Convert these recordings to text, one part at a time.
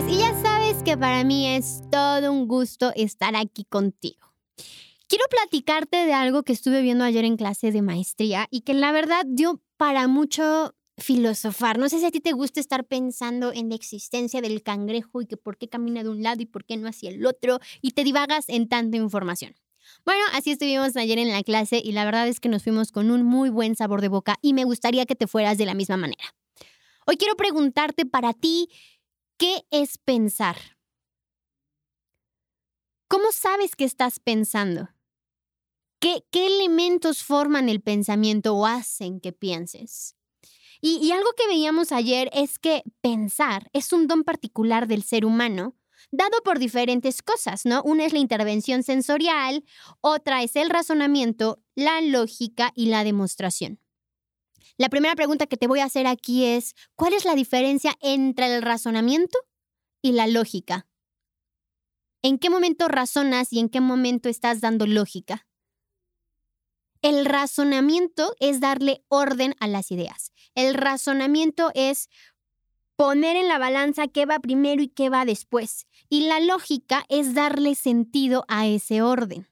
Ángeles y ya sabes que para mí es todo un gusto estar aquí contigo. Quiero platicarte de algo que estuve viendo ayer en clase de maestría y que la verdad dio para mucho filosofar. No sé si a ti te gusta estar pensando en la existencia del cangrejo y que por qué camina de un lado y por qué no hacia el otro y te divagas en tanta información. Bueno, así estuvimos ayer en la clase y la verdad es que nos fuimos con un muy buen sabor de boca y me gustaría que te fueras de la misma manera. Hoy quiero preguntarte para ti, ¿qué es pensar? ¿Cómo sabes que estás pensando? ¿Qué, ¿Qué, elementos forman el pensamiento o hacen que pienses? Y, y algo que veíamos ayer es que pensar es un don particular del ser humano dado por diferentes cosas, ¿no? Una es la intervención sensorial, otra es el razonamiento, la lógica y la demostración. La primera pregunta que te voy a hacer aquí es, ¿cuál es la diferencia entre el razonamiento y la lógica? ¿En qué momento razonas y en qué momento estás dando lógica? El razonamiento es darle orden a las ideas. El razonamiento es poner en la balanza qué va primero y qué va después. Y la lógica es darle sentido a ese orden.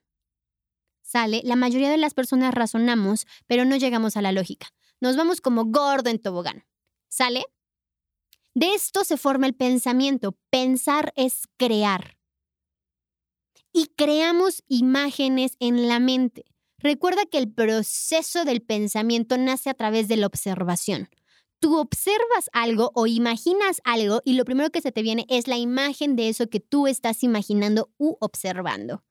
¿Sale? La mayoría de las personas razonamos, pero no llegamos a la lógica. Nos vamos como gordo en tobogán. ¿Sale? De esto se forma el pensamiento. Pensar es crear. Y creamos imágenes en la mente. Recuerda que el proceso del pensamiento nace a través de la observación. Tú observas algo o imaginas algo y lo primero que se te viene es la imagen de eso que tú estás imaginando u observando.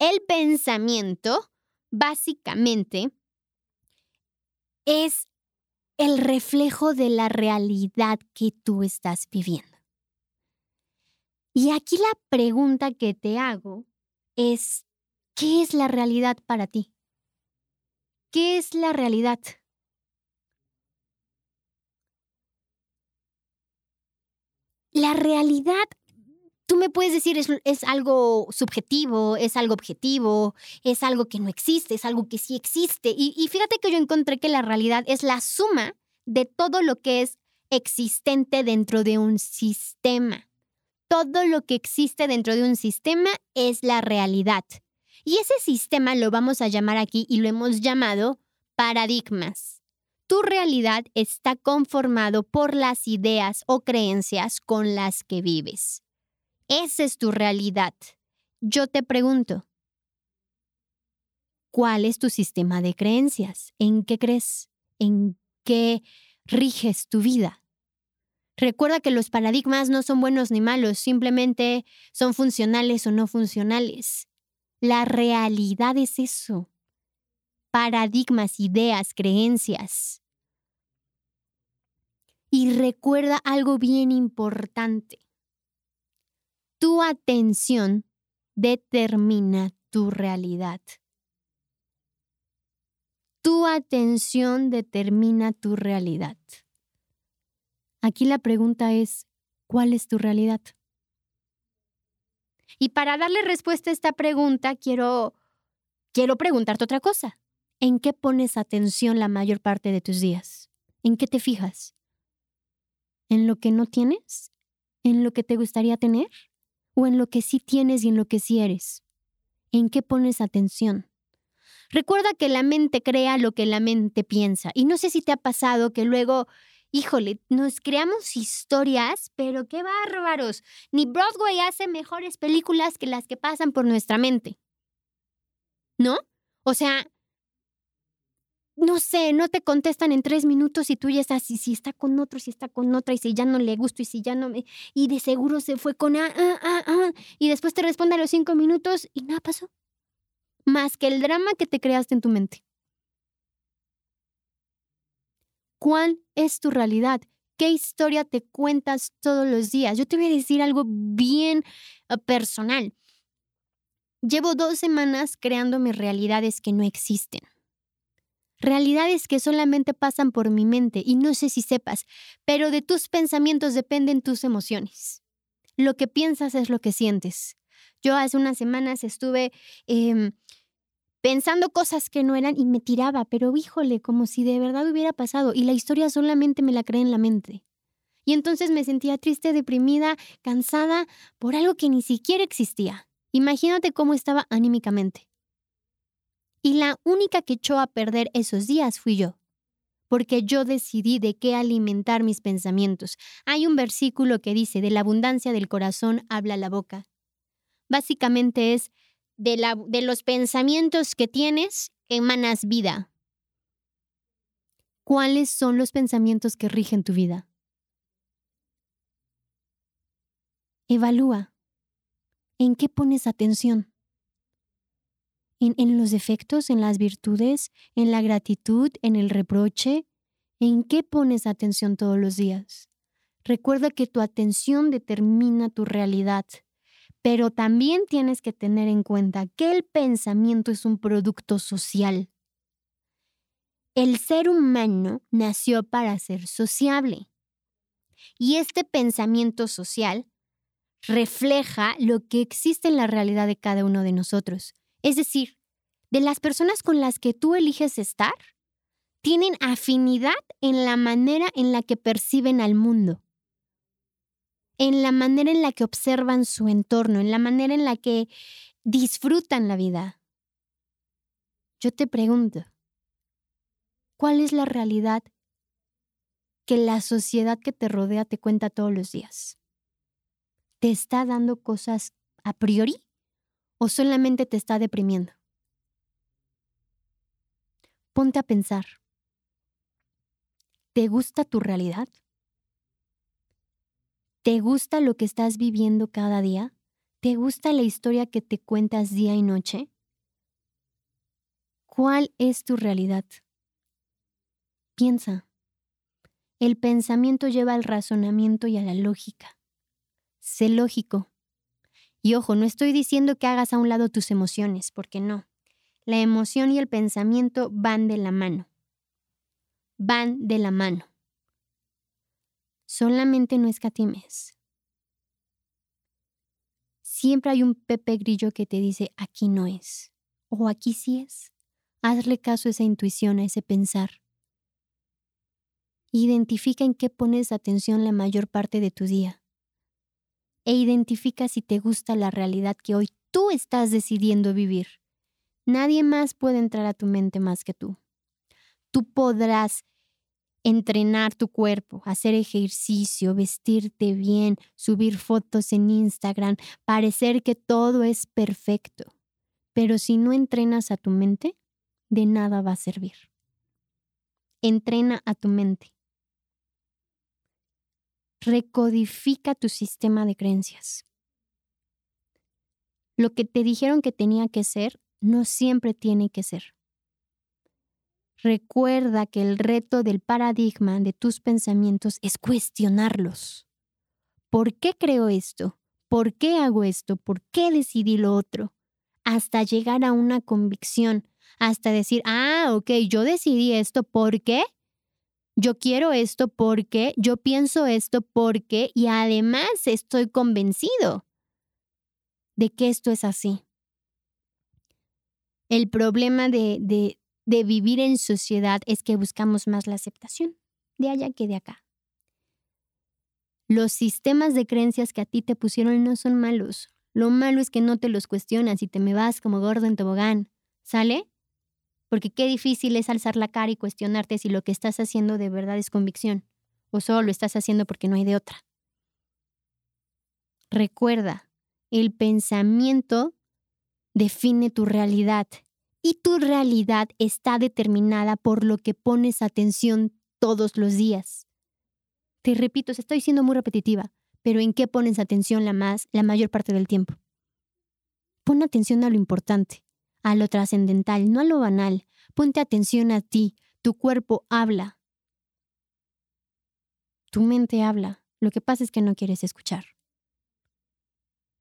El pensamiento, básicamente, es el reflejo de la realidad que tú estás viviendo. Y aquí la pregunta que te hago es, ¿Qué es la realidad para ti? ¿Qué es la realidad? La realidad, tú me puedes decir, es, algo subjetivo, es algo objetivo, es algo que no existe, es algo que sí existe. Y, y fíjate que yo encontré que la realidad es la suma de todo lo que es existente dentro de un sistema. Todo lo que existe dentro de un sistema es la realidad. Y ese sistema lo vamos a llamar aquí y lo hemos llamado paradigmas. Tu realidad está conformado por las ideas o creencias con las que vives. Esa es tu realidad. Yo te pregunto, ¿cuál es tu sistema de creencias? ¿En qué crees? ¿En qué riges tu vida? Recuerda que los paradigmas no son buenos ni malos, simplemente son funcionales o no funcionales. La realidad es eso. Paradigmas, ideas, creencias. Y recuerda algo bien importante. Tu atención determina tu realidad. Tu atención determina tu realidad. Aquí la pregunta es, ¿cuál es tu realidad? Y para darle respuesta a esta pregunta, quiero, quiero preguntarte otra cosa. ¿En qué pones atención la mayor parte de tus días? ¿En qué te fijas? ¿En lo que no tienes? ¿En lo que te gustaría tener? ¿O en lo que sí tienes y en lo que sí eres? ¿En qué pones atención? Recuerda que la mente crea lo que la mente piensa. Y no sé si te ha pasado que luego híjole, nos creamos historias, pero qué bárbaros. Ni Broadway hace mejores películas que las que pasan por nuestra mente. ¿No? O sea, no sé, no te contestan en tres minutos y tú ya estás, y si está con otro, si está con otra, y si ya no le gusto, y si ya no me. Y de seguro se fue con ah, ah, ah, ah. Y después te responde a los cinco minutos y nada pasó. Más que el drama que te creaste en tu mente. ¿Cuál es tu realidad? ¿Qué historia te cuentas todos los días? Yo te voy a decir algo bien eh, personal. Llevo dos semanas creando mis realidades que no existen. Realidades que solamente pasan por mi mente y no sé si sepas, pero de tus pensamientos dependen tus emociones. Lo que piensas es lo que sientes. Yo hace unas semanas estuve em, pensando cosas que no eran y me tiraba, pero híjole, como si de verdad hubiera pasado y la historia solamente me la creé en la mente. Y entonces me sentía triste, deprimida, cansada por algo que ni siquiera existía. Imagínate cómo estaba anímicamente. Y la única que echó a perder esos días fui yo, porque yo decidí de qué alimentar mis pensamientos. Hay un versículo que dice, de la abundancia del corazón habla la boca. Básicamente es, de, los pensamientos que tienes, emanas vida. ¿Cuáles son los pensamientos que rigen tu vida? Evalúa. ¿En qué pones atención? ¿En, los defectos, en las virtudes, en la gratitud, en el reproche? ¿En qué pones atención todos los días? Recuerda que tu atención determina tu realidad, pero también tienes que tener en cuenta que el pensamiento es un producto social. El ser humano nació para ser sociable. Y este pensamiento social refleja lo que existe en la realidad de cada uno de nosotros. Es decir, de las personas con las que tú eliges estar, tienen afinidad en la manera en la que perciben al mundo, en la manera en la que observan su entorno, en la manera en la que disfrutan la vida. Yo te pregunto, ¿cuál es la realidad que la sociedad que te rodea te cuenta todos los días? ¿Te está dando cosas a priori? O solamente te está deprimiendo? Ponte a pensar. ¿Te gusta tu realidad? ¿Te gusta lo que estás viviendo cada día? ¿Te gusta la historia que te cuentas día y noche? ¿Cuál es tu realidad? Piensa. El pensamiento lleva al razonamiento y a la lógica. Sé lógico. Y ojo, no estoy diciendo que hagas a un lado tus emociones, porque no. La emoción y el pensamiento van de la mano. Van de la mano. Solamente no escatimes. Siempre hay un Pepe Grillo que te dice aquí no es o aquí sí es. Hazle caso a esa intuición, a ese pensar. Identifica en qué pones atención la mayor parte de tu día e identifica si te gusta la realidad que hoy tú estás decidiendo vivir. Nadie más puede entrar a tu mente más que tú. Tú podrás entrenar tu cuerpo, hacer ejercicio, vestirte bien, subir fotos en Instagram, parecer que todo es perfecto. Pero si no entrenas a tu mente, de nada va a servir. Entrena a tu mente recodifica tu sistema de creencias. Lo que te dijeron que tenía que ser, no siempre tiene que ser. Recuerda que el reto del paradigma de tus pensamientos es cuestionarlos. ¿Por qué creo esto? ¿Por qué hago esto? ¿Por qué decidí lo otro? Hasta llegar a una convicción, hasta decir, ah, ok, yo decidí esto, ¿por qué? Yo quiero esto porque, yo pienso esto porque, y además estoy convencido de que esto es así. El problema de, de, de vivir en sociedad es que buscamos más la aceptación, de allá que de acá. Los sistemas de creencias que a ti te pusieron no son malos. Lo malo es que no te los cuestionas y te me vas como gordo en tobogán. ¿Sale? Porque qué difícil es alzar la cara y cuestionarte si lo que estás haciendo de verdad es convicción o solo lo estás haciendo porque no hay de otra. Recuerda, el pensamiento define tu realidad y tu realidad está determinada por lo que pones atención todos los días. Te repito, estoy siendo muy repetitiva, pero ¿en qué pones atención la más la mayor parte del tiempo? Pon atención a lo importante a lo trascendental, no a lo banal. Ponte atención a ti. Tu cuerpo habla. Tu mente habla. Lo que pasa es que no quieres escuchar.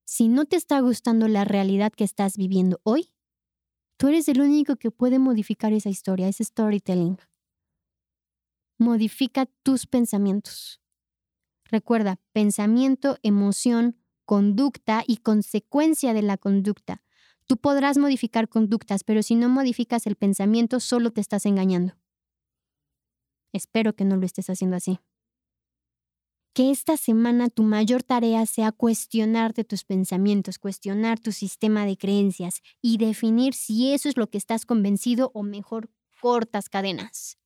Si no te está gustando la realidad que estás viviendo hoy, tú eres el único que puede modificar esa historia, ese storytelling. Modifica tus pensamientos. Recuerda, pensamiento, emoción, conducta y consecuencia de la conducta. Tú podrás modificar conductas, pero si no modificas el pensamiento, solo te estás engañando. Espero que no lo estés haciendo así. que esta semana tu mayor tarea sea cuestionarte tus pensamientos, cuestionar tu sistema de creencias y definir si eso es lo que estás convencido o mejor cortas cadenas.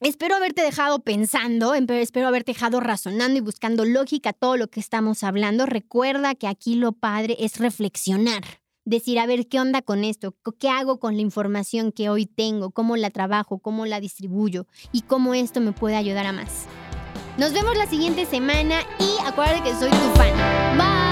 Espero haberte dejado pensando, espero haberte dejado razonando y buscando lógica todo lo que estamos hablando. Recuerda que aquí lo padre es reflexionar, decir, a ver, ¿qué onda con esto? ¿Qué hago con la información que hoy tengo? ¿Cómo la trabajo? ¿Cómo la distribuyo? Y cómo esto me puede ayudar a más. Nos vemos la siguiente semana y acuérdate que soy tu fan. Bye.